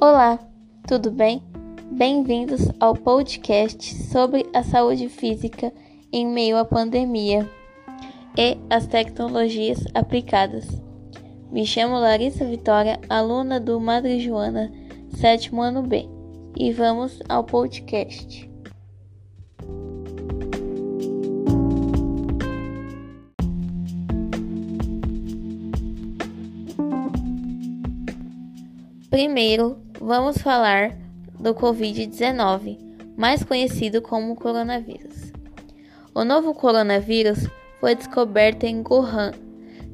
Olá, tudo bem? Bem-vindos ao podcast sobre a saúde física em meio à pandemia e as tecnologias aplicadas. Me chamo Larissa Vitória, aluna do Madre Joana, sétimo ano B, e vamos ao podcast. Primeiro, vamos falar do Covid-19, mais conhecido como coronavírus. O novo coronavírus foi descoberto em Wuhan,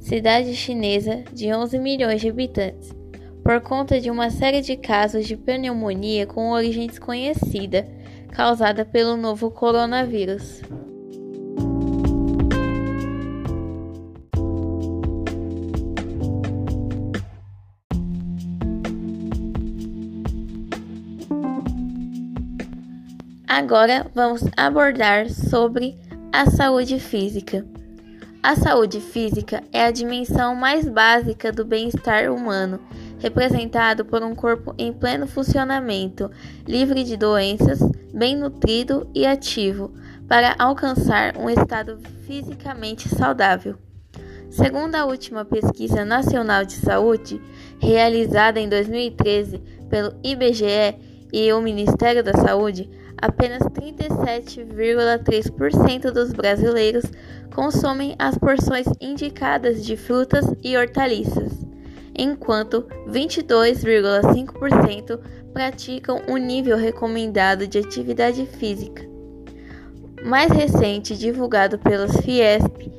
cidade chinesa de 11 milhões de habitantes, por conta de uma série de casos de pneumonia com origem desconhecida causada pelo novo coronavírus. Agora vamos abordar sobre a saúde física. A saúde física é a dimensão mais básica do bem-estar humano, representado por um corpo em pleno funcionamento, livre de doenças, bem nutrido e ativo, para alcançar um estado fisicamente saudável. Segundo a última pesquisa nacional de saúde, realizada em 2013 pelo IBGE e o Ministério da Saúde, apenas 37,3% dos brasileiros consomem as porções indicadas de frutas e hortaliças, enquanto 22,5% praticam o nível recomendado de atividade física. Mais recente, divulgado pelos Fiesp,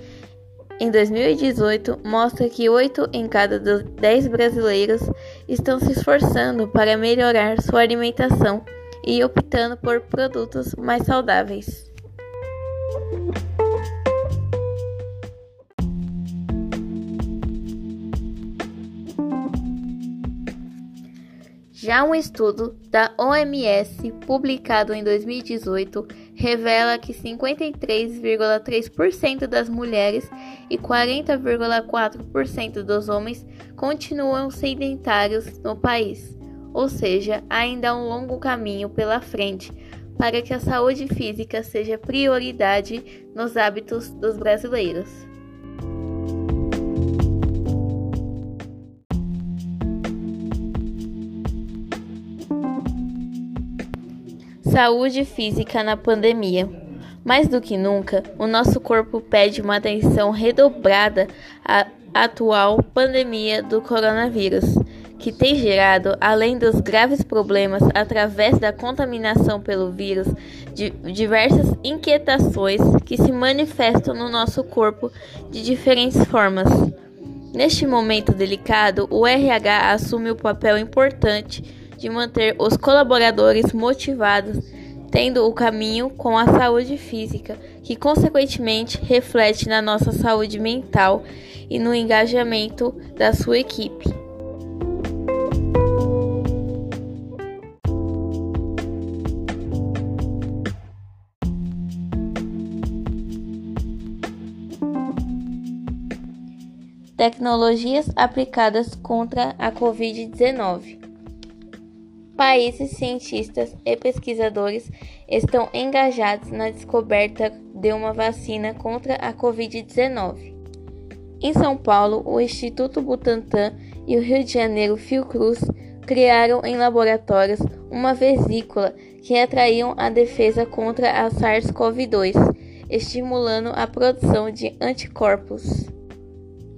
em 2018, mostra que 8 em cada 10 brasileiros estão se esforçando para melhorar sua alimentação e optando por produtos mais saudáveis. Já um estudo da OMS, publicado em 2018, revela que 53,3% das mulheres e 40,4% dos homens continuam sedentários no país ou seja, ainda há um longo caminho pela frente para que a saúde física seja prioridade nos hábitos dos brasileiros. Saúde física na pandemia. Mais do que nunca, o nosso corpo pede uma atenção redobrada à atual pandemia do coronavírus que tem gerado, além dos graves problemas através da contaminação pelo vírus, diversas inquietações que se manifestam no nosso corpo de diferentes formas. Neste momento delicado, o RH assume o papel importante de manter os colaboradores motivados, tendo o caminho com a saúde física, que consequentemente reflete na nossa saúde mental e no engajamento da sua equipe. Tecnologias aplicadas contra a Covid-19. Países cientistas e pesquisadores estão engajados na descoberta de uma vacina contra a Covid-19. Em São Paulo, o Instituto Butantan e o Rio de Janeiro Fiocruz criaram em laboratórios uma vesícula que atraía a defesa contra a SARS-CoV-2, estimulando a produção de anticorpos.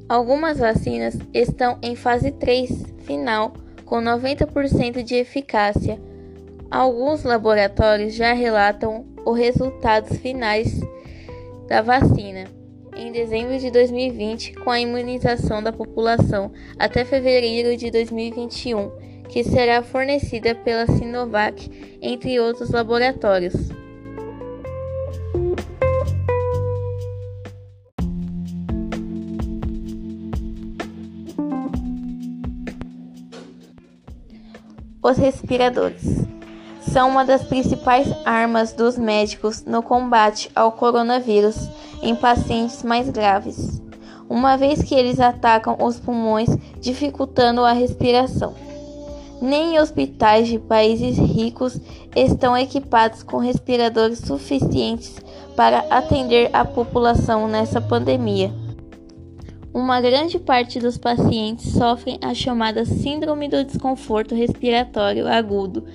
Algumas vacinas estão em fase 3 final, com 90% de eficácia. Alguns laboratórios já relatam os resultados finais da vacina em dezembro de 2020, com a imunização da população até fevereiro de 2021, que será fornecida pela Sinovac, entre outros laboratórios. Os respiradores são uma das principais armas dos médicos no combate ao coronavírus em pacientes mais graves, uma vez que eles atacam os pulmões, dificultando a respiração. Nem hospitais de países ricos estão equipados com respiradores suficientes para atender a população nessa pandemia. Uma grande parte dos pacientes sofrem a chamada Síndrome do Desconforto Respiratório Agudo,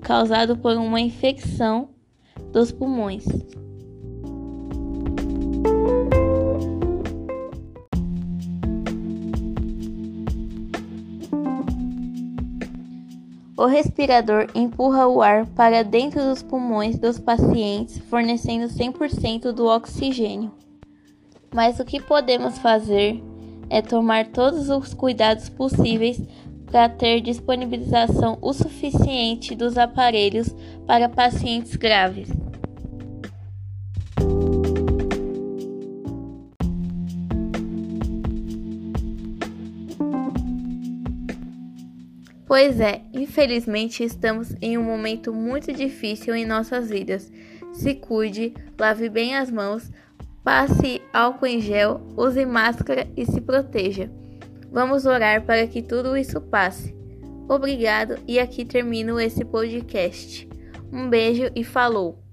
causado por uma infecção dos pulmões. O respirador empurra o ar para dentro dos pulmões dos pacientes, fornecendo 100% do oxigênio. Mas o que podemos fazer é tomar todos os cuidados possíveis para ter disponibilização o suficiente dos aparelhos para pacientes graves. Pois é, infelizmente estamos em um momento muito difícil em nossas vidas. Se cuide, lave bem as mãos, passe álcool em gel, use máscara e se proteja. Vamos orar para que tudo isso passe. Obrigado e aqui termino esse podcast. Um beijo e falou!